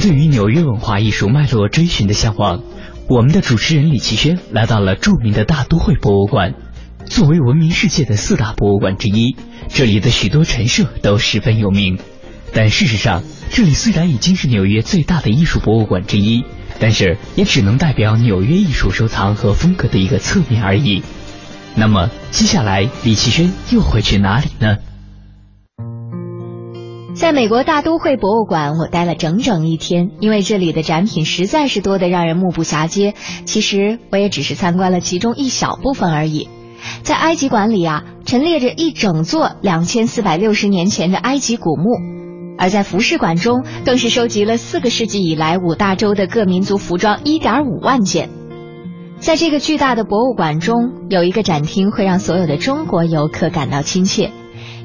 对于纽约文化艺术脉络追寻的向往，我们的主持人李奇轩来到了著名的大都会博物馆。作为闻名世界的四大博物馆之一，这里的许多陈设都十分有名。但事实上，这里虽然已经是纽约最大的艺术博物馆之一，但是也只能代表纽约艺术收藏和风格的一个侧面而已。那么，接下来李奇轩又会去哪里呢？在美国大都会博物馆，我待了整整一天，因为这里的展品实在是多得让人目不暇接。其实我也只是参观了其中一小部分而已。在埃及馆里啊，陈列着一整座两千四百六十年前的埃及古墓；而在服饰馆中，更是收集了四个世纪以来五大洲的各民族服装一点五万件。在这个巨大的博物馆中，有一个展厅会让所有的中国游客感到亲切。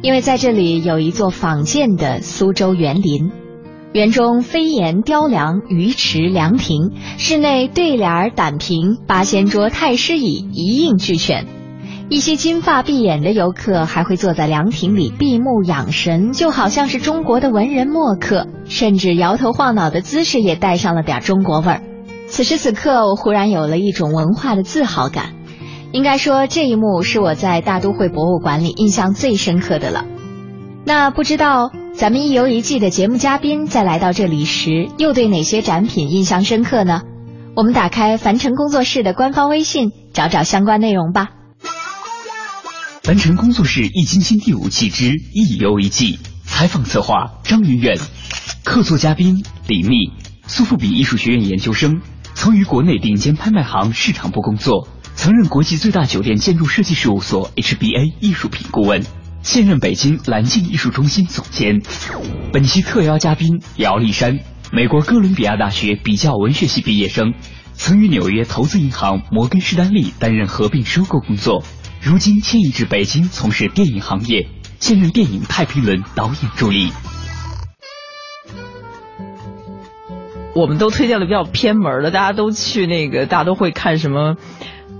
因为在这里有一座仿建的苏州园林，园中飞檐、雕梁、鱼池、凉亭，室内对联、胆瓶、八仙桌、太师椅一应俱全。一些金发碧眼的游客还会坐在凉亭里闭目养神，就好像是中国的文人墨客，甚至摇头晃脑的姿势也带上了点中国味儿。此时此刻，我忽然有了一种文化的自豪感。应该说，这一幕是我在大都会博物馆里印象最深刻的了。那不知道咱们一游一季的节目嘉宾在来到这里时，又对哪些展品印象深刻呢？我们打开凡尘工作室的官方微信，找找相关内容吧。凡尘工作室易筋经第五季之一游一季，采访策划张云远，客座嘉宾李密，苏富比艺术学院研究生，曾于国内顶尖拍卖行市场部工作。曾任国际最大酒店建筑设计事务所 HBA 艺术品顾问，现任北京蓝镜艺术中心总监。本期特邀嘉宾姚立山，美国哥伦比亚大学比较文学系毕业生，曾与纽约投资银行摩根士丹利担任合并收购工作，如今迁移至北京从事电影行业，现任电影《太平轮》导演助理。我们都推荐了比较偏门的，大家都去那个大家都会看什么？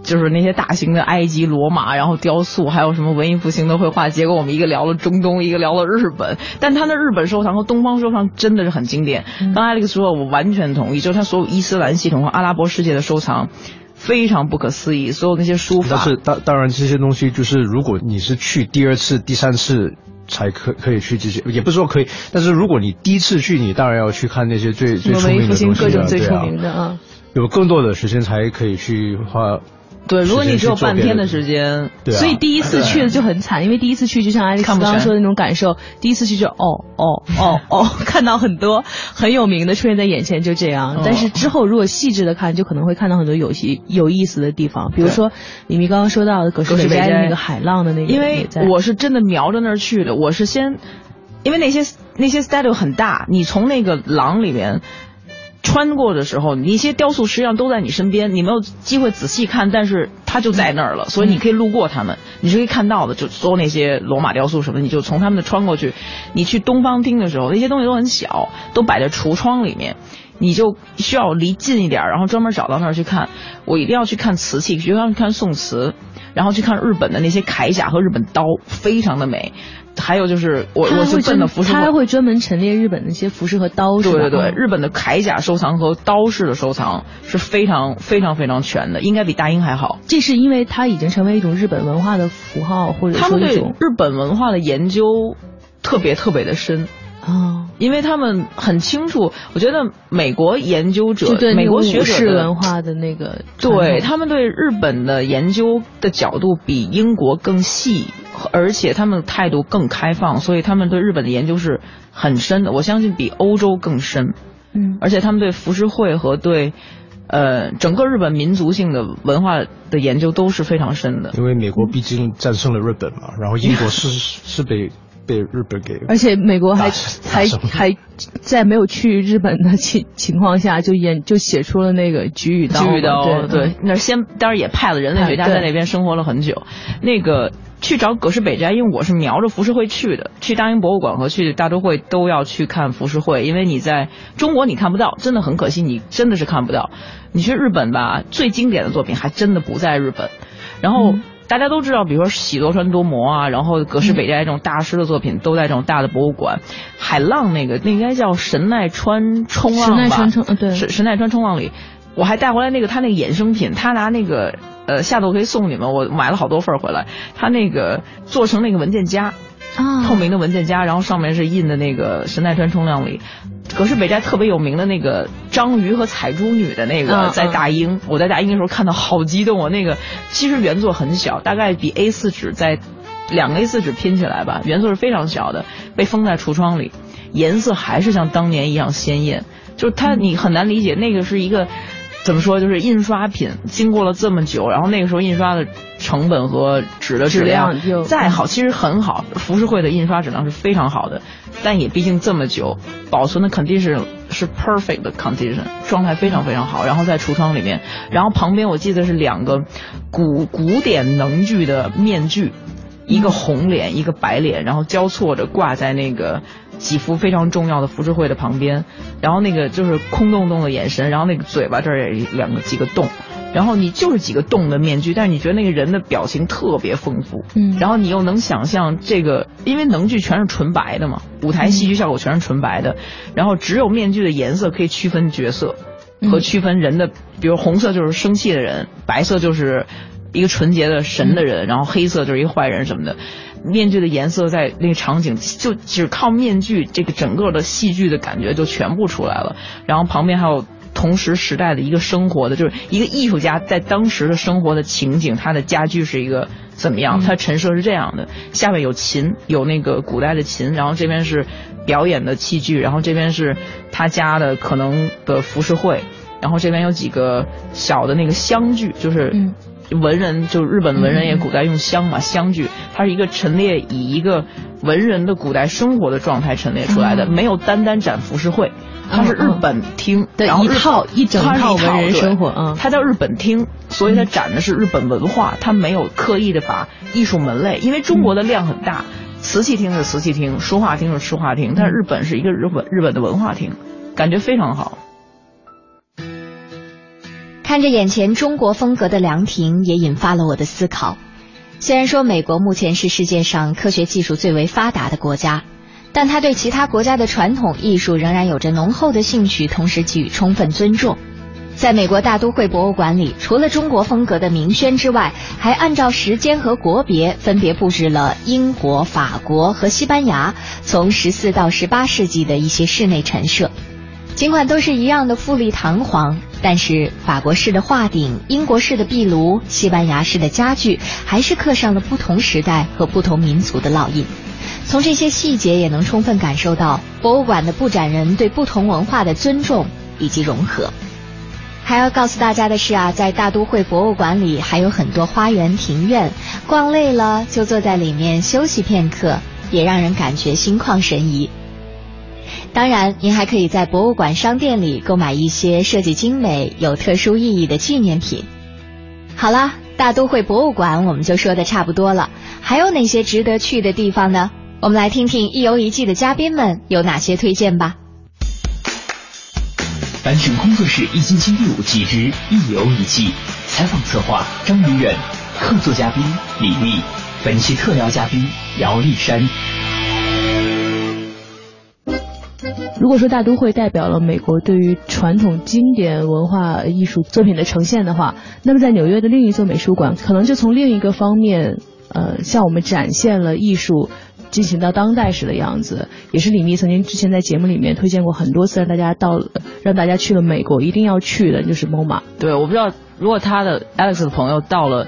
就是那些大型的埃及、罗马，然后雕塑，还有什么文艺复兴的绘画。结果我们一个聊了中东，一个聊了日本，但他的日本收藏和东方收藏真的是很经典。嗯刚才那个说，我完全同意，就是他所有伊斯兰系统和阿拉伯世界的收藏。非常不可思议，所有那些书法。但是当当然这些东西就是，如果你是去第二次、第三次才可可以去这些，也不是说可以，但是如果你第一次去，你当然要去看那些最最出名的东西、啊、各种最出名的啊。有更多的时间才可以去花。对，如果你只有半天的时间，对、啊，所以第一次去的就很惨，因为第一次去就像爱丽丝刚刚说的那种感受，第一次去就哦哦哦哦，看到很多很有名的出现在眼前，就这样。哦、但是之后如果细致的看，就可能会看到很多有些有意思的地方，比如说李明刚刚说到的葛饰北斋的那个海浪的那个，因为我是真的瞄着那儿去的，我是先，因为那些那些 statue 很大，你从那个廊里面。穿过的时候，你一些雕塑实际上都在你身边，你没有机会仔细看，但是它就在那儿了，所以你可以路过他们，你是可以看到的。就所有那些罗马雕塑什么，你就从他们的穿过去。你去东方厅的时候，那些东西都很小，都摆在橱窗里面，你就需要离近一点，然后专门找到那儿去看。我一定要去看瓷器，就要去看宋瓷。然后去看日本的那些铠甲和日本刀，非常的美。还有就是我我是奔的服饰，他还会专门陈列日本那些服饰和刀，对对对，日本的铠甲收藏和刀式的收藏是非常非常非常全的，应该比大英还好。这是因为它已经成为一种日本文化的符号，或者说一种日本文化的研究特别特别的深。啊，因为他们很清楚，我觉得美国研究者、美国学者文化的那个，对他们对日本的研究的角度比英国更细，而且他们态度更开放，所以他们对日本的研究是很深的。我相信比欧洲更深。嗯，而且他们对浮世绘和对呃整个日本民族性的文化的研究都是非常深的。因为美国毕竟战胜了日本嘛，然后英国是是被。被日本给，而且美国还还还在没有去日本的情情况下，就演就写出了那个菊与刀。菊与刀，对，那先当然也派了人类学家在那边生活了很久。那个去找葛饰北斋，因为我是瞄着浮世绘去的，去大英博物馆和去大都会都要去看浮世绘，因为你在中国你看不到，真的很可惜，你真的是看不到。你去日本吧，最经典的作品还真的不在日本，然后。大家都知道，比如说喜多川多摩啊，然后葛饰北斋这种大师的作品都在这种大的博物馆。海浪那个那应该叫神奈川冲浪吧？神奈川冲，对，神神奈川冲浪里，我还带回来那个他那个衍生品，他拿那个呃下次我可以送你们，我买了好多份回来。他那个做成那个文件夹。啊，透明的文件夹，然后上面是印的那个神奈川冲浪里，葛饰北斋特别有名的那个章鱼和彩珠女的那个，在大英，我在大英的时候看到好激动啊！那个其实原作很小，大概比 A 四纸在两个 A 四纸拼起来吧，原作是非常小的，被封在橱窗里，颜色还是像当年一样鲜艳，就是它你很难理解那个是一个。怎么说？就是印刷品经过了这么久，然后那个时候印刷的成本和纸的质量再好，其实很好。浮世绘的印刷质量是非常好的，但也毕竟这么久，保存的 condition 是 perfect 的 condition，状态非常非常好。然后在橱窗里面，然后旁边我记得是两个古古典能剧的面具，一个红脸，一个白脸，然后交错着挂在那个。几幅非常重要的浮世绘的旁边，然后那个就是空洞洞的眼神，然后那个嘴巴这儿也两个几个洞，然后你就是几个洞的面具，但是你觉得那个人的表情特别丰富，嗯，然后你又能想象这个，因为能剧全是纯白的嘛，舞台戏剧效果全是纯白的，然后只有面具的颜色可以区分角色和区分人的，比如红色就是生气的人，白色就是一个纯洁的神的人，然后黑色就是一个坏人什么的。面具的颜色在那个场景就只靠面具，这个整个的戏剧的感觉就全部出来了。然后旁边还有同时时代的一个生活的，就是一个艺术家在当时的生活的情景，他的家具是一个怎么样？他陈设是这样的：下面有琴，有那个古代的琴，然后这边是表演的器具，然后这边是他家的可能的服饰会，然后这边有几个小的那个香具，就是。文人就日本文人也古代用香嘛，香具，它是一个陈列以一个文人的古代生活的状态陈列出来的，没有单单展浮世绘，它是日本厅的一套一整套文人生活，嗯，它叫日本厅，所以它展的是日本文化，它没有刻意的把艺术门类，因为中国的量很大，瓷器厅是瓷器厅，书画厅是书画厅，但日本是一个日本日本的文化厅，感觉非常好。看着眼前中国风格的凉亭，也引发了我的思考。虽然说美国目前是世界上科学技术最为发达的国家，但他对其他国家的传统艺术仍然有着浓厚的兴趣，同时给予充分尊重。在美国大都会博物馆里，除了中国风格的名轩之外，还按照时间和国别分别布置了英国、法国和西班牙从十四到十八世纪的一些室内陈设。尽管都是一样的富丽堂皇，但是法国式的画顶、英国式的壁炉、西班牙式的家具，还是刻上了不同时代和不同民族的烙印。从这些细节也能充分感受到博物馆的布展人对不同文化的尊重以及融合。还要告诉大家的是啊，在大都会博物馆里还有很多花园庭院，逛累了就坐在里面休息片刻，也让人感觉心旷神怡。当然，您还可以在博物馆商店里购买一些设计精美、有特殊意义的纪念品。好了，大都会博物馆我们就说的差不多了，还有哪些值得去的地方呢？我们来听听一游一季的嘉宾们有哪些推荐吧。凡尘工作室一星期第五季之一游一季，采访策划张云远。客座嘉宾李密，本期特邀嘉宾姚丽珊。如果说大都会代表了美国对于传统经典文化艺术作品的呈现的话，那么在纽约的另一座美术馆，可能就从另一个方面，呃，向我们展现了艺术进行到当代时的样子。也是李密曾经之前在节目里面推荐过很多次，让大家到，让大家去了美国一定要去的，就是 MoMA。对，我不知道如果他的 Alex 的朋友到了。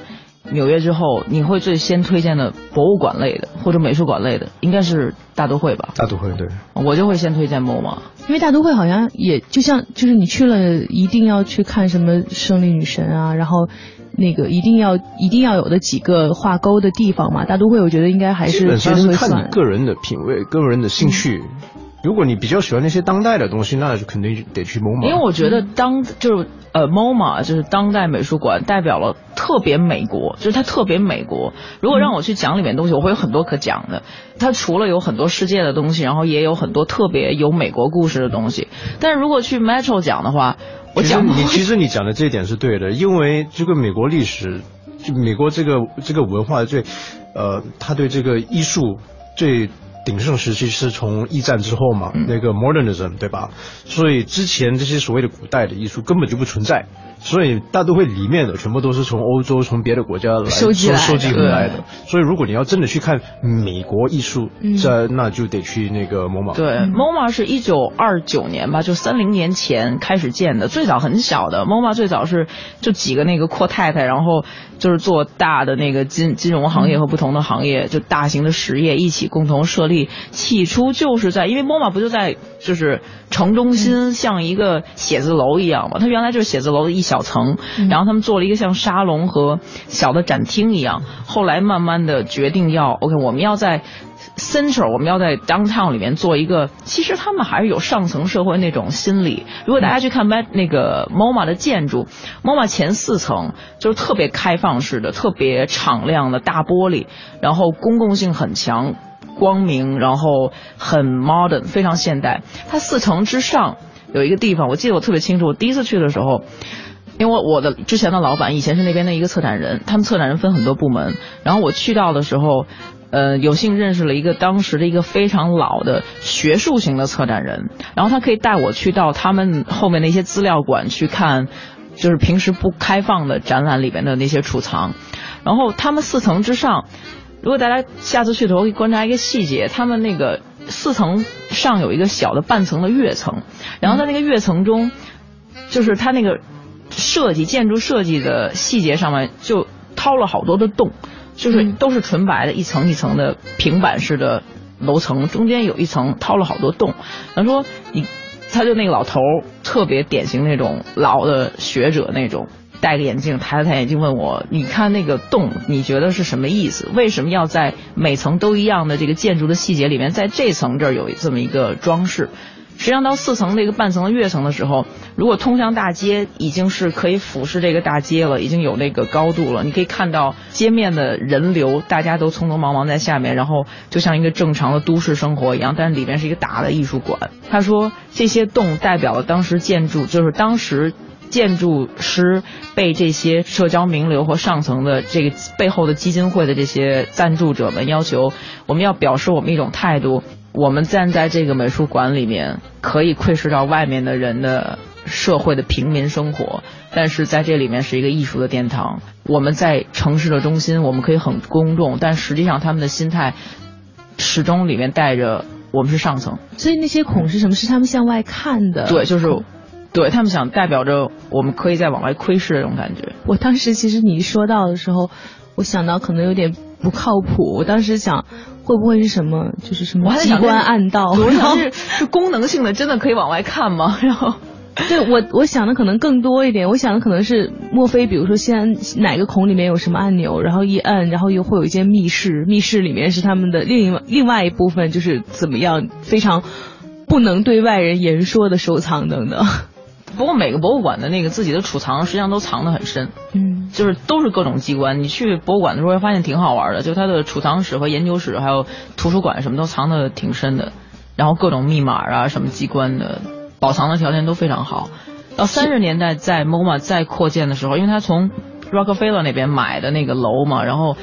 纽约之后，你会最先推荐的博物馆类的或者美术馆类的，应该是大都会吧？大都会对，我就会先推荐 MoMA，因为大都会好像也就像就是你去了一定要去看什么胜利女神啊，然后那个一定要一定要有的几个画勾的地方嘛。大都会我觉得应该还是基本上是看你个人的品味、个人的兴趣。如果你比较喜欢那些当代的东西，那就肯定得去 MoMA。因为我觉得当就是呃 MoMA 就是当代美术馆，代表了特别美国，就是它特别美国。如果让我去讲里面东西，我会有很多可讲的。它除了有很多世界的东西，然后也有很多特别有美国故事的东西。但是如果去 Metro 讲的话，我讲你其实你讲的这一点是对的，因为这个美国历史，就美国这个这个文化最，呃，他对这个艺术最。鼎盛时期是从一战之后嘛，那个 modernism 对吧？所以之前这些所谓的古代的艺术根本就不存在。所以大都会里面的全部都是从欧洲、从别的国家来收集收集回来的。所以如果你要真的去看美国艺术，这那就得去那个 MoMA。对，MoMA 是一九二九年吧，就三零年前开始建的，最早很小的 MoMA 最早是就几个那个阔太太，然后就是做大的那个金金融行业和不同的行业，就大型的实业一起共同设立。起初就是在因为 MoMA 不就在就是城中心，像一个写字楼一样嘛，它原来就是写字楼的一小。小层，然后他们做了一个像沙龙和小的展厅一样。后来慢慢的决定要，OK，我们要在 Central，我们要在 Downtown 里面做一个。其实他们还是有上层社会那种心理。如果大家去看那个 MoMA 的建筑，MoMA 前四层就是特别开放式的、特别敞亮的大玻璃，然后公共性很强、光明，然后很 modern，非常现代。它四层之上有一个地方，我记得我特别清楚。我第一次去的时候。因为我的之前的老板以前是那边的一个策展人，他们策展人分很多部门，然后我去到的时候，呃，有幸认识了一个当时的一个非常老的学术型的策展人，然后他可以带我去到他们后面那些资料馆去看，就是平时不开放的展览里边的那些储藏，然后他们四层之上，如果大家下次去的时候可以观察一个细节，他们那个四层上有一个小的半层的跃层，然后在那个跃层中，就是他那个。设计建筑设计的细节上面就掏了好多的洞，就是都是纯白的，一层一层的平板式的楼层，中间有一层掏了好多洞。他说你，他就那个老头特别典型那种老的学者那种，戴个眼镜，抬了抬眼镜问我，你看那个洞，你觉得是什么意思？为什么要在每层都一样的这个建筑的细节里面，在这层这儿有这么一个装饰？实际上到四层那个半层的跃层的时候，如果通向大街，已经是可以俯视这个大街了，已经有那个高度了。你可以看到街面的人流，大家都匆匆忙忙在下面，然后就像一个正常的都市生活一样。但是里面是一个大的艺术馆。他说这些洞代表了当时建筑，就是当时建筑师被这些社交名流和上层的这个背后的基金会的这些赞助者们要求，我们要表示我们一种态度。我们站在这个美术馆里面，可以窥视到外面的人的社会的平民生活，但是在这里面是一个艺术的殿堂。我们在城市的中心，我们可以很公众，但实际上他们的心态始终里面带着我们是上层。所以那些孔是什么？是他们向外看的？对，就是，对他们想代表着我们可以再往外窥视这种感觉。我当时其实你一说到的时候，我想到可能有点不靠谱。我当时想。会不会是什么？就是什么机关暗道？我想 是是功能性的，真的可以往外看吗？然后，对我我想的可能更多一点。我想的可能是，莫非比如说，现在哪个孔里面有什么按钮，然后一按，然后又会有一间密室，密室里面是他们的另另外一部分，就是怎么样非常不能对外人言说的收藏等等。不过每个博物馆的那个自己的储藏实际上都藏得很深，嗯，就是都是各种机关。你去博物馆的时候会发现挺好玩的，就它的储藏室和研究室还有图书馆什么都藏得挺深的，然后各种密码啊什么机关的保藏的条件都非常好。到三十年代在 MoMA 再扩建的时候，因为它从 Rockefeller 那边买的那个楼嘛，然后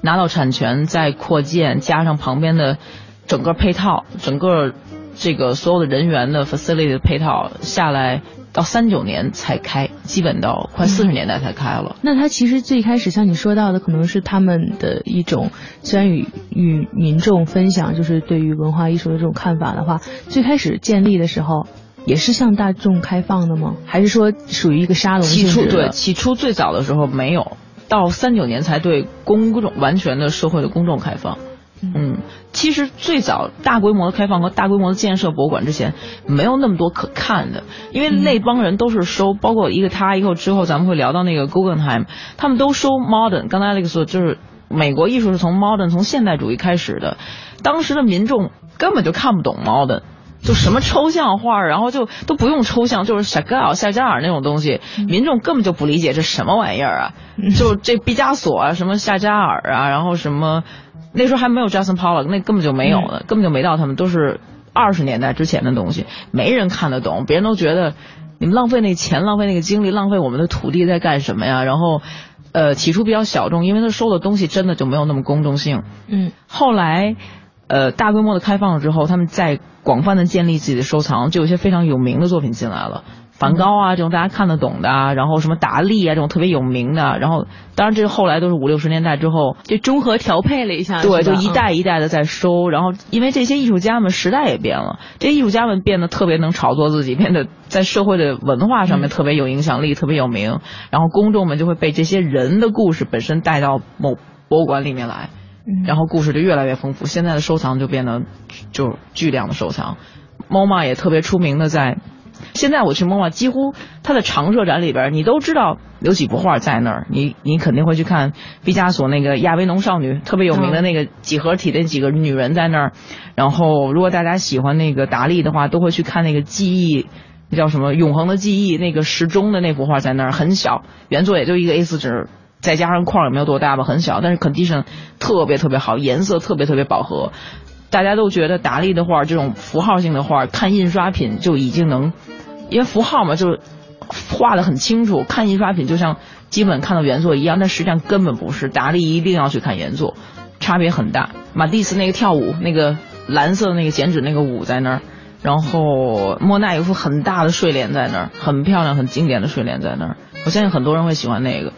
拿到产权再扩建，加上旁边的整个配套，整个这个所有的人员的 facility 的配套下来。到三九年才开，基本到快四十年代才开了。那它其实最开始像你说到的，可能是他们的一种，虽然与与民众分享，就是对于文化艺术的这种看法的话，最开始建立的时候也是向大众开放的吗？还是说属于一个沙龙起初对，起初最早的时候没有，到三九年才对公众完全的社会的公众开放。嗯，其实最早大规模的开放和大规模的建设博物馆之前，没有那么多可看的，因为那帮人都是收，包括一个他，以后之后咱们会聊到那个 Guggenheim，他们都收 modern。刚才 Alex 说就是美国艺术是从 modern 从现代主义开始的，当时的民众根本就看不懂 modern，就什么抽象画，然后就都不用抽象，就是夏加尔夏加尔那种东西，民众根本就不理解这什么玩意儿啊，就这毕加索啊，什么夏加尔啊，然后什么。那时候还没有 Jackson Pollock，那根本就没有的，根本就没到他们，都是二十年代之前的东西，没人看得懂，别人都觉得你们浪费那钱，浪费那个精力，浪费我们的土地在干什么呀？然后，呃，起初比较小众，因为他收的东西真的就没有那么公众性。嗯。后来，呃，大规模的开放了之后，他们在广泛的建立自己的收藏，就有些非常有名的作品进来了。梵高啊，这种大家看得懂的，然后什么达利啊，这种特别有名的，然后当然这后来都是五六十年代之后就综合调配了一下，对，就一代一代的在收，然后因为这些艺术家们时代也变了，这些艺术家们变得特别能炒作自己，变得在社会的文化上面特别有影响力，特别有名，然后公众们就会被这些人的故事本身带到某博物馆里面来，然后故事就越来越丰富，现在的收藏就变得就巨量的收藏，MoMA 也特别出名的在。现在我去 MoMA，几乎它的常设展里边，你都知道有几幅画在那儿。你你肯定会去看毕加索那个亚维农少女，特别有名的那个几何体的几个女人在那儿。然后，如果大家喜欢那个达利的话，都会去看那个记忆，那叫什么永恒的记忆，那个时钟的那幅画在那儿，很小，原作也就一个 A4 纸，再加上框也没有多大吧，很小，但是 condition 特别特别好，颜色特别特别饱和。大家都觉得达利的画这种符号性的画，看印刷品就已经能，因为符号嘛，就画的很清楚。看印刷品就像基本看到原作一样，但实际上根本不是。达利一定要去看原作，差别很大。马蒂斯那个跳舞，那个蓝色的那个剪纸那个舞在那儿，然后莫奈有幅很大的睡莲在那儿，很漂亮、很经典的睡莲在那儿。我相信很多人会喜欢那个。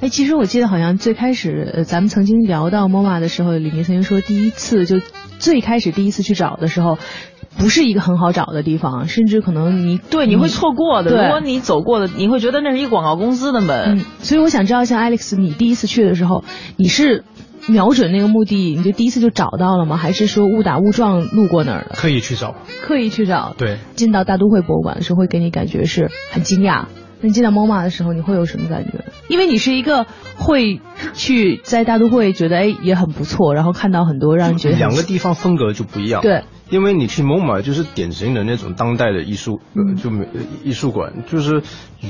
哎，其实我记得好像最开始咱们曾经聊到 MoMA 的时候，李明曾经说第一次就。最开始第一次去找的时候，不是一个很好找的地方，甚至可能你对你会错过的。如果你走过的，你会觉得那是一个广告公司的门。嗯，所以我想知道，像 Alex，你第一次去的时候，你是瞄准那个目的，你就第一次就找到了吗？还是说误打误撞路过那儿的？刻意去找，刻意去找。对，进到大都会博物馆的时候，会给你感觉是很惊讶。那你进到 MoMA 的时候，你会有什么感觉？因为你是一个会去在大都会觉得哎也很不错，然后看到很多让人觉得两个地方风格就不一样。对。因为你去蒙马就是典型的那种当代的艺术，就艺术馆，就是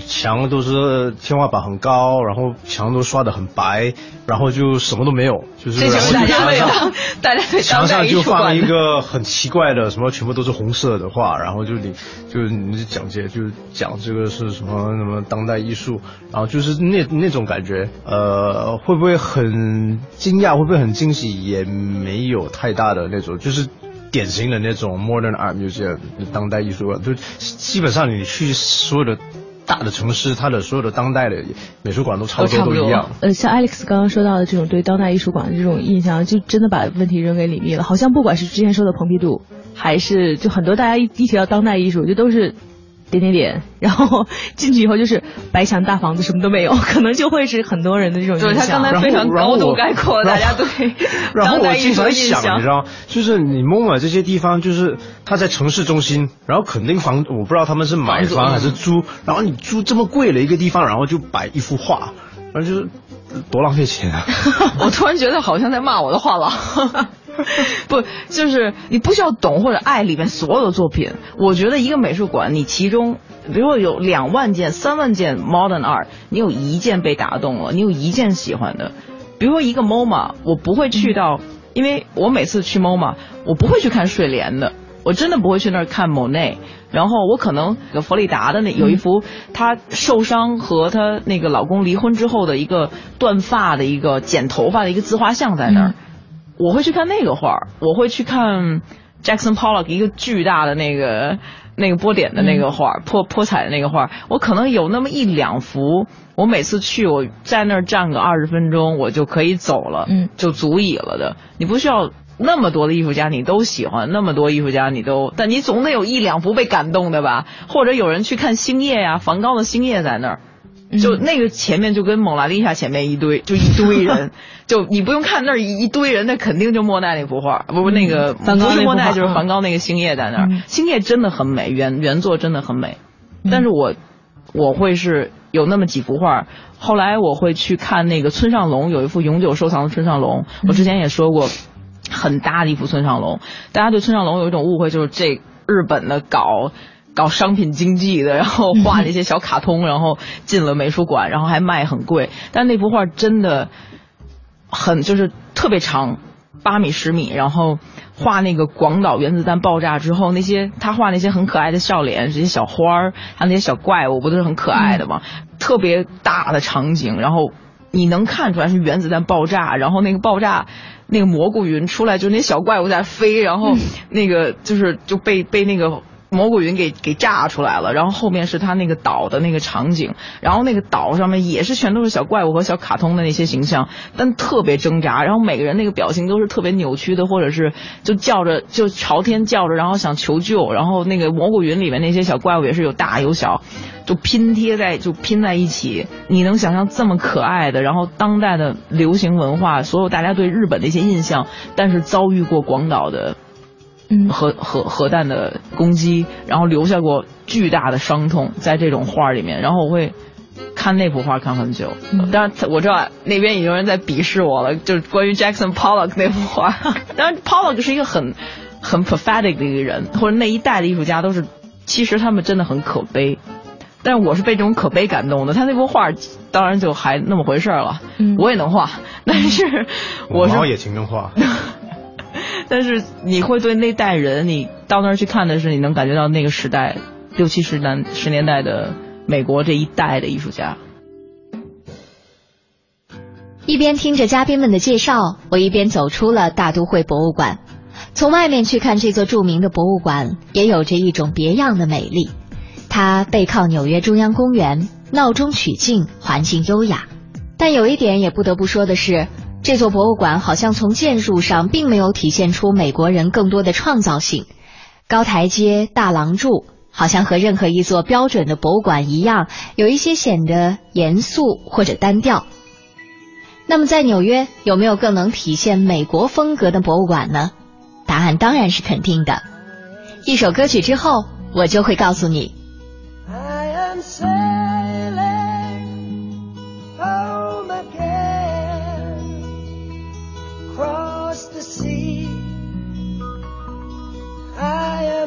墙都是天花板很高，然后墙都刷的很白，然后就什么都没有，就是这就是大家大家墙上 就放了一个很奇怪的什么，全部都是红色的画，然后就你就是你讲解就讲这个是什么什么当代艺术，然后就是那那种感觉，呃，会不会很惊讶，会不会很惊喜，也没有太大的那种，就是。典型的那种 modern art museum 当代艺术馆，就基本上你去所有的大的城市，它的所有的当代的美术馆都差不多都一样。呃，像 Alex 刚刚说到的这种对当代艺术馆的这种印象，就真的把问题扔给李密了。好像不管是之前说的蓬皮杜，还是就很多大家一一提到当代艺术，就都是。点点点，然后进去以后就是白墙大房子，什么都没有，可能就会是很多人的这种印象。对他刚才非常高度概括大家对然后我经常想，你知道，就是你蒙马这些地方，就是他在城市中心，然后肯定房，我不知道他们是买房还是租，然后你租这么贵的一个地方，然后就摆一幅画，然后就是多浪费钱啊！我突然觉得好像在骂我的画廊。不，就是你不需要懂或者爱里面所有的作品。我觉得一个美术馆，你其中，比如说有两万件、三万件 modern art，你有一件被打动了，你有一件喜欢的。比如说一个 MoMA，我不会去到，因为我每次去 MoMA，我不会去看睡莲的，我真的不会去那儿看 Monet。然后我可能佛罗里达的那有一幅她受伤和她那个老公离婚之后的一个断发的一个剪头发的一个自画像在那儿，我会去看那个画儿，我会去看 Jackson Pollock 一个巨大的那个那个波点的那个画儿，泼泼彩的那个画儿，我可能有那么一两幅，我每次去我在那儿站个二十分钟，我就可以走了，嗯就足以了的，你不需要。那么多的艺术家你都喜欢，那么多艺术家你都，但你总得有一两幅被感动的吧？或者有人去看星夜呀、梵高的星夜在那儿，就那个前面就跟蒙娜丽莎前面一堆，就一堆人，就你不用看那儿一一堆人，那肯定就莫奈那幅画，不不那个梵高不是莫奈就是梵高那个星夜在那儿，嗯。星夜真的很美，原原作真的很美，但是我我会是有那么几幅画，后来我会去看那个村上隆有一幅永久收藏的村上隆，我之前也说过，很大的一幅村上隆，大家对村上隆有一种误会，就是这日本的搞。搞商品经济的，然后画那些小卡通，然后进了美术馆，然后还卖很贵。但那幅画真的很就是特别长，八米十米，然后画那个广岛原子弹爆炸之后，那些他画那些很可爱的笑脸，这些小花儿，还有那些小怪物，不都是很可爱的吗？特别大的场景，然后你能看出来是原子弹爆炸，然后那个爆炸。那个蘑菇云出来，就那小怪物在飞，然后那个就是就被被那个蘑菇云给给炸出来了，然后后面是他那个岛的那个场景，然后那个岛上面也是全都是小怪物和小卡通的那些形象，但特别挣扎，然后每个人那个表情都是特别扭曲的，或者是就叫着就朝天叫着，然后想求救，然后那个蘑菇云里面那些小怪物也是有大有小，就拼贴在就拼在一起，你能想象这么可爱的，然后当代的流行文化，所有大家对日本的一些印象，但是遭遇过广岛的。嗯核核核弹的攻击，然后留下过巨大的伤痛，在这种画里面，然后我会看那幅画看很久。当然我知道那边已经有人在鄙视我了，就是关于 Jackson Pollock 那幅画。当然 Pollock 是一个很很 prophetic 的一个人，或者那一代的艺术家都是，其实他们真的很可悲。但是我是被这种可悲感动的，他那幅画当然就还那么回事了，嗯我也能画，但是我是猫也挺能画。但是你会对那代人，你到那儿去看的是，你能感觉到那个时代六七十年十年代的美国这一代的艺术家。一边听着嘉宾们的介绍，我一边走出了大都会博物馆。从外面去看这座著名的博物馆，也有着一种别样的美丽。它背靠纽约中央公园，闹中取静，环境优雅。但有一点也不得不说的是，这座博物馆好像从建筑上并没有体现出美国人更多的创造性。高台阶、大廊柱，好像和任何一座标准的博物馆一样，有一些显得严肃或者单调。那么在纽约有没有更能体现美国风格的博物馆呢？答案当然是肯定的。一首歌曲之后，我就会告诉你。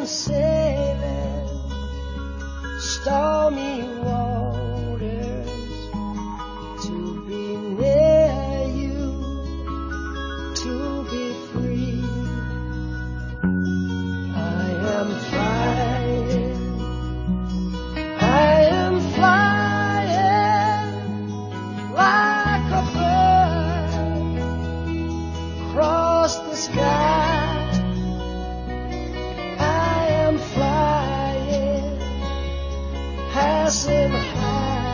Sailing stormy pass him high.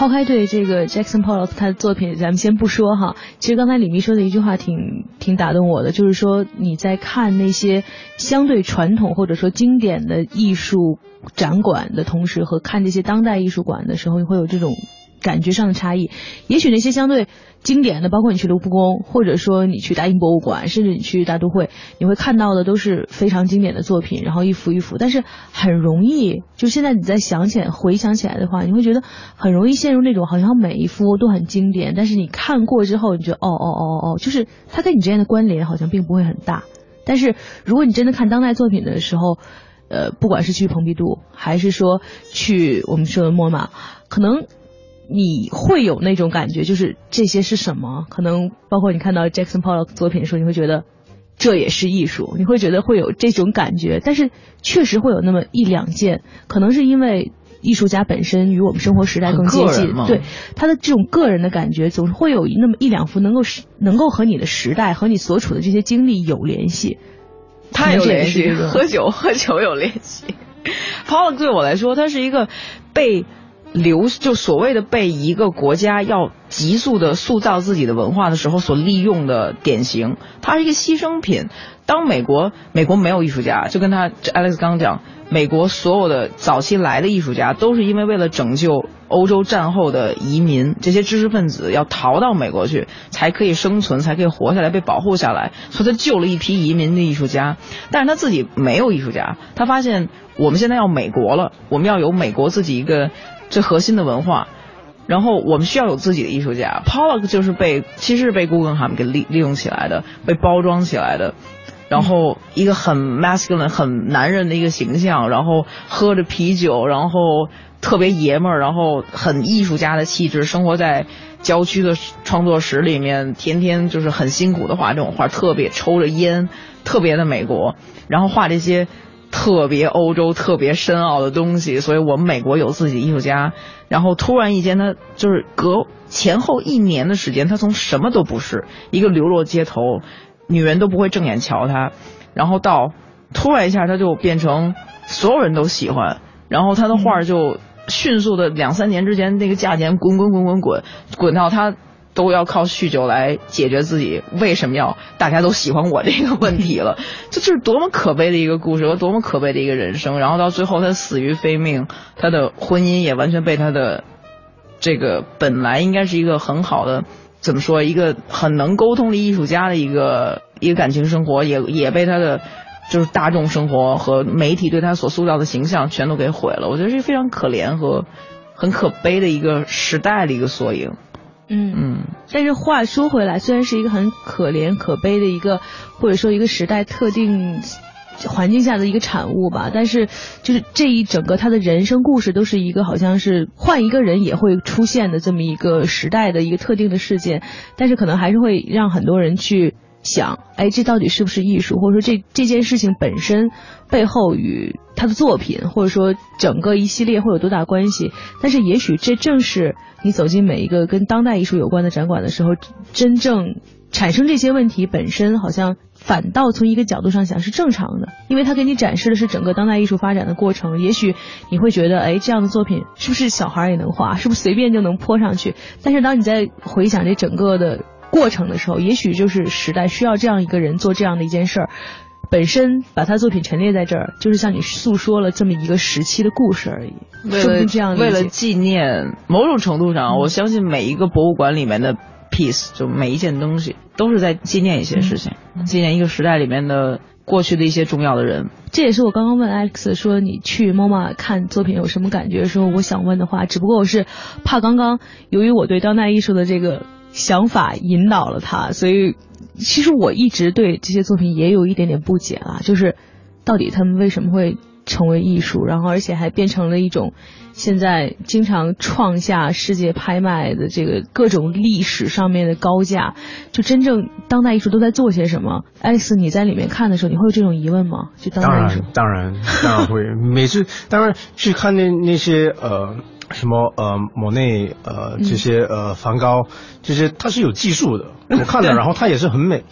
抛开对这个 Jackson Pollock 他的作品，咱们先不说哈。其实刚才李密说的一句话挺挺打动我的，就是说你在看那些相对传统或者说经典的艺术展馆的同时，和看这些当代艺术馆的时候，你会有这种感觉上的差异。也许那些相对经典的，包括你去卢浮宫，或者说你去大英博物馆，甚至你去大都会，你会看到的都是非常经典的作品，然后一幅一幅。但是很容易，就现在你再想起来、回想起来的话，你会觉得很容易陷入那种好像每一幅都很经典，但是你看过之后，你觉得哦哦哦哦，就是它跟你之间的关联好像并不会很大。但是如果你真的看当代作品的时候，呃，不管是去蓬皮杜，还是说去我们说的莫马，可能你会有那种感觉，就是这些是什么？可能包括你看到 Jackson Pollock 作品的时候，你会觉得这也是艺术，你会觉得会有这种感觉。但是确实会有那么一两件，可能是因为艺术家本身与我们生活时代更接近对他的这种个人的感觉，总是会有那么一两幅能够是能够和你的时代和你所处的这些经历有联系。他有联系，喝酒喝酒有联系。Pollock 对我来说，他是一个被流就所谓的被一个国家要急速的塑造自己的文化的时候所利用的典型。他是一个牺牲品。当美国美国没有艺术家，就跟他 Alex 刚刚讲，美国所有的早期来的艺术家都是因为为了拯救欧洲战后的移民，这些知识分子要逃到美国去，才可以生存，才可以活下来，被保护下来，所以他救了一批移民的艺术家。但是他自己没有艺术家，他发现我们现在要美国了，我们要有美国自己一个最核心的文化。然后我们需要有自己的艺术家，Pollock 就是被其实是被 Guggenheim 给利利用起来的，被包装起来的。然后一个很 masculine、很男人的一个形象，然后喝着啤酒，然后特别爷们儿，然后很艺术家的气质，生活在郊区的创作室里面，天天就是很辛苦的画这种画，特别抽着烟，特别的美国，然后画这些特别欧洲、特别深奥的东西。所以我们美国有自己的艺术家，然后突然一间，他就是隔前后一年的时间，他从什么都不是一个流落街头。女人都不会正眼瞧他，然后到突然一下他就变成所有人都喜欢，然后他的画就迅速的两三年之间那个价钱滚滚滚滚滚滚到他都要靠酗酒来解决自己为什么要大家都喜欢我这个问题了，这就是多么可悲的一个故事和多么可悲的一个人生，然后到最后他死于非命，他的婚姻也完全被他的这个本来应该是一个很好的。怎么说？一个很能沟通的艺术家的一个一个感情生活，也也被他的就是大众生活和媒体对他所塑造的形象全都给毁了。我觉得是非常可怜和很可悲的一个时代的一个缩影。嗯。嗯，但是话说回来，虽然是一个很可怜可悲的一个，或者说一个时代特定环境下的一个产物吧，但是就是这一整个他的人生故事都是一个好像是换一个人也会出现的这么一个时代的一个特定的事件，但是可能还是会让很多人去想，哎，这到底是不是艺术，或者说这这件事情本身背后与他的作品，或者说整个一系列会有多大关系？但是也许这正是你走进每一个跟当代艺术有关的展馆的时候，真正产生这些问题本身，好像反倒从一个角度上想是正常的，因为他给你展示的是整个当代艺术发展的过程。也许你会觉得，哎，这样的作品是不是小孩也能画？是不是随便就能泼上去？但是当你在回想这整个的过程的时候，也许就是时代需要这样一个人做这样的一件事儿。本身把他作品陈列在这儿，就是向你诉说了这么一个时期的故事而已。为了这样为了纪念，某种程度上，我相信每一个博物馆里面的 piece，就每一件东西，都是在纪念一些事情，纪念一个时代里面的过去的一些重要的人。这也是我刚刚问 Alex 说你去 MoMA 看作品有什么感觉的时候，我想问的话。只不过我是怕刚刚由于我对当代艺术的这个想法引导了他，所以其实我一直对这些作品也有一点点不解啊，就是到底他们为什么会成为艺术，然后而且还变成了一种现在经常创下世界拍卖的这个各种历史上面的高价，就真正当代艺术都在做些什么？Alex，你在里面看的时候，你会有这种疑问吗？就当代艺术然，当然，当然会。每次当然去看那那些呃什么呃莫内呃这些呃梵高这些，它是有技术的。我看了，然后它也是很美。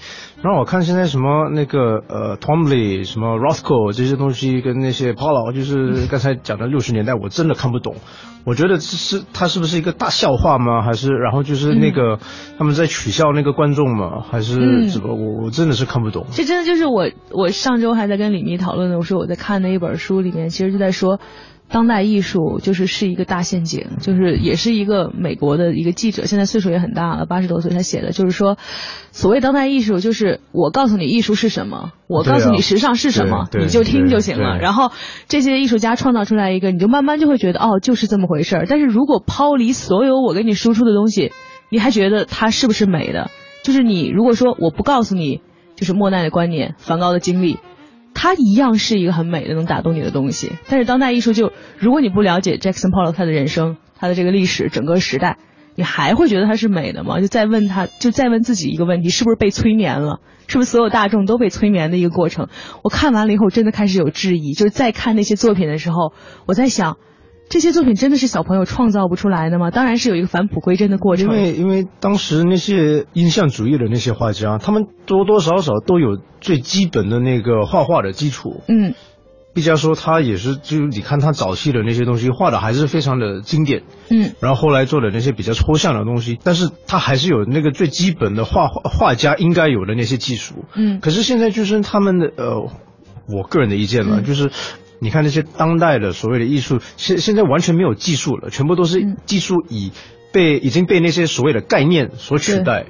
然后我看现在什么那个呃 Tomley 什么 Rothko 这些东西跟那些 Paul 就是刚才讲的六十年代，我真的看不懂。我觉得这是它是不是一个大笑话吗？还是然后就是那个、他们在取笑那个观众吗？还是嗯怎么？我我真的是看不懂。这真的就是我，我上周还在跟李密讨论的，我说我在看的一本书里面，其实就在说，当代艺术就是是一个大陷阱，就是也是一个美国的一个记者，现在岁数也很大了，八十多岁，他写的就是说，所谓当代艺术就是我告诉你艺术是什么，我告诉你时尚是什么，你就听就行了。然后这些艺术家创造出来一个，你就慢慢就会觉得哦，就是这么回事儿。但是如果抛离所有我给你输出的东西，你还觉得它是不是美的？就是你如果说我不告诉你，就是莫奈的观念、梵高的经历，它一样是一个很美的能打动你的东西。但是当代艺术就，如果你不了解 Jackson Pollock 他的人生、他的这个历史、整个时代，你还会觉得他是美的吗？就再问他，就再问自己一个问题：是不是被催眠了？是不是所有大众都被催眠的一个过程？我看完了以后，真的开始有质疑。就是在看那些作品的时候，我在想，这些作品真的是小朋友创造不出来的吗？当然是有一个返璞归真的过程。因为因为当时那些印象主义的那些画家，他们多多少少都有最基本的那个画画的基础。嗯，毕加索他也是，就是你看他早期的那些东西画的还是非常的经典。嗯，然后后来做的那些比较抽象的东西，但是他还是有那个最基本的画画画家应该有的那些技术。嗯可是现在就是他们的呃，我个人的意见嘛，嗯就是你看那些当代的所谓的艺术，现现在完全没有技术了，全部都是嗯技术已被已经被那些所谓的概念所取代。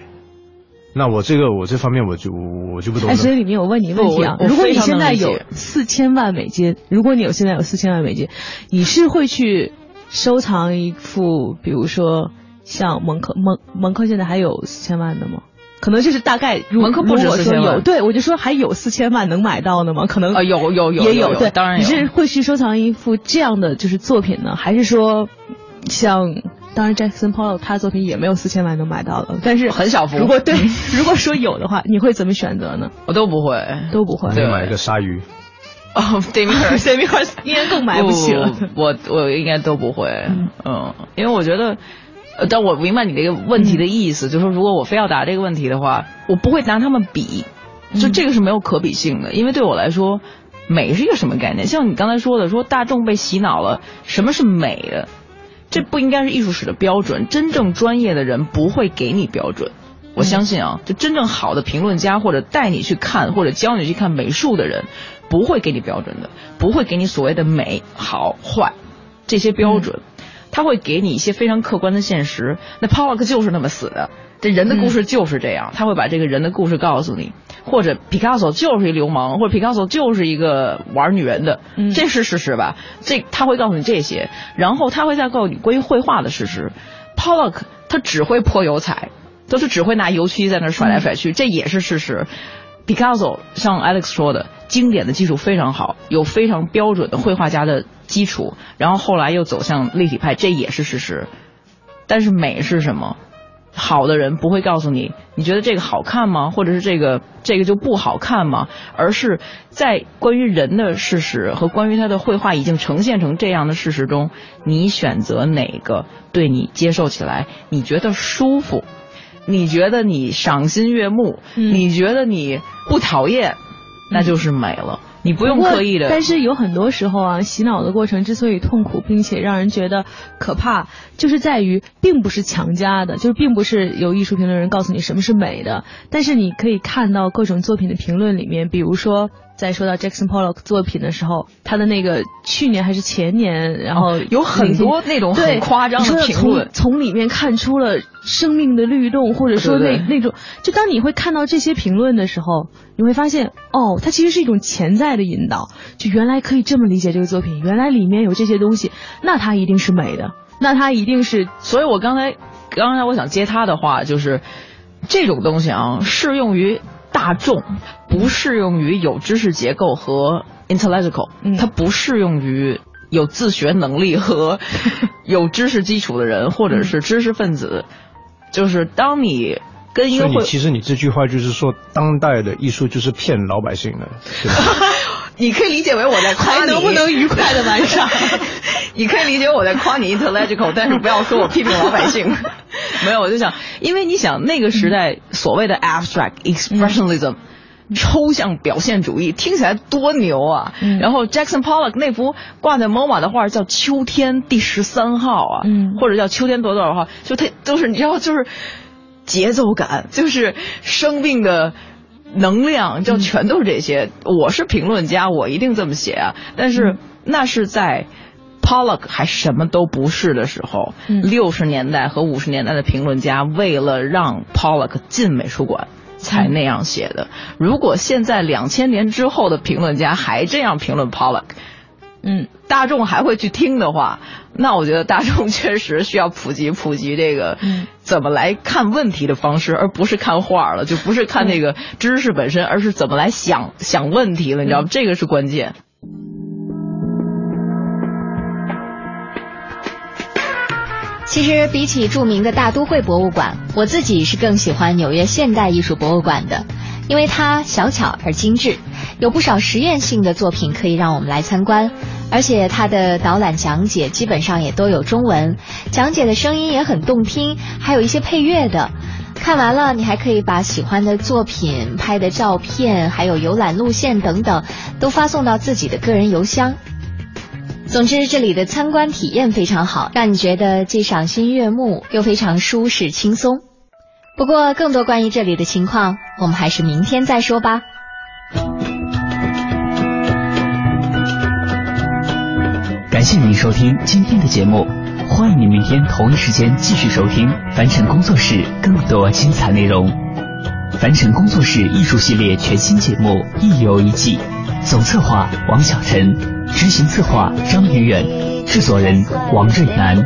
那我这个我这方面我就我就不懂了。哎，所以里面我问你一个问题啊，如果你现在有四千万美金，如果你有现在有四千万美金，你是会去收藏一幅，比如说像蒙克蒙蒙克现在还有四千万的吗？可能就是大概如蒙克不说4000万有，对我就说还有四千万能买到的吗？可能啊有有有也有有对，当然有你是会去收藏一幅这样的就是作品呢，还是说像？当然，Jackson Pollock 他的作品也没有四千万能买到的，但是很小幅如果对，如果说有的话，你会怎么选择呢？我都不会。都不会。再买一个鲨鱼，哦，对面儿对面儿应该更买不起了。我我应该都不会，嗯，因为我觉得。呃，但我明白你这个问题的意思，就是说，如果我非要答这个问题的话，我不会拿他们比，就这个是没有可比性的，因为对我来说，美是一个什么概念？像你刚才说的，说大众被洗脑了，什么是美的？这不应该是艺术史的标准，真正专业的人不会给你标准。我相信啊，就真正好的评论家或者带你去看或者教你去看美术的人，不会给你标准的，不会给你所谓的美好坏这些标准，他会给你一些非常客观的现实。那 Pollock 就是那么死的，这人的故事就是这样，他会把这个人的故事告诉你。或者 Picasso 就是一流氓，或者 Picasso 就是一个玩女人的，嗯这是事实吧？这他会告诉你这些，然后他会再告诉你关于绘画的事实。Pollock 他只会泼油彩，都是只会拿油漆在那甩来甩去，这也是事实。Picasso 像 Alex 说的，经典的基础非常好，有非常标准的绘画家的基础，然后后来又走向立体派，这也是事实。但是美是什么？好的人不会告诉你，你觉得这个好看吗？或者是这个这个就不好看吗？而是在关于人的事实和关于他的绘画已经呈现成这样的事实中，你选择哪个对你接受起来，你觉得舒服，你觉得你赏心悦目，嗯你觉得你不讨厌，那就是美了。你不用刻意的，但是有很多时候啊，洗脑的过程之所以痛苦，并且让人觉得可怕，就是在于并不是强加的，就是并不是有艺术评论人告诉你什么是美的，但是你可以看到各种作品的评论里面，比如说。在说到 Jackson Pollock 作品的时候，他的那个去年还是前年，然后、哦有很多那种很夸张的评论。从从里面看出了生命的律动，或者说那那种，就当你会看到这些评论的时候，你会发现，哦，它其实是一种潜在的引导，就原来可以这么理解这个作品，原来里面有这些东西，那它一定是美的，那它一定是所以我刚才刚才我想接他的话，就是这种东西啊，适用于大众，不适用于有知识结构和 intellectual，、嗯它不适用于有自学能力和 有知识基础的人，或者是知识分子。就是当你所以你其实你这句话就是说，当代的艺术就是骗老百姓的，对吧？你可以理解为我在夸你，还能不能愉快的玩耍？你可以理解我在夸你 intellectual，但是不要说我批评老百姓。没有，我就想，因为你想那个时代所谓的 abstract expressionism。抽象表现主义听起来多牛啊！嗯然后 Jackson Pollock 那幅挂在 MoMA 的画叫《秋天第十三号》啊，嗯或者叫《秋天多多少号》，就它都是你知道，就是节奏感，就是生命的能量，就全都是这些。我是评论家，我一定这么写啊。但是那是在 Pollock 还什么都不是的时候，嗯六十年代和五十年代的评论家为了让 Pollock 进美术馆。才那样写的。如果现在两千年之后的评论家还这样评论 Pollock，嗯，大众还会去听的话，那我觉得大众确实需要普及普及这个嗯怎么来看问题的方式，而不是看画了，就不是看那个知识本身，而是怎么来想想问题了，你知道吗？这个是关键。其实比起著名的大都会博物馆，我自己是更喜欢纽约现代艺术博物馆的，因为它小巧而精致，有不少实验性的作品可以让我们来参观，而且它的导览讲解基本上也都有中文，讲解的声音也很动听，还有一些配乐的。看完了，你还可以把喜欢的作品、拍的照片，还有游览路线等等，都发送到自己的个人邮箱。总之，这里的参观体验非常好，让你觉得既赏心悦目，又非常舒适轻松。不过，更多关于这里的情况，我们还是明天再说吧。感谢您收听今天的节目，欢迎您明天同一时间继续收听凡尘工作室更多精彩内容。凡尘工作室艺术系列全新节目《一游一季》，总策划王小晨，执行策划张予远，制作人王瑞南。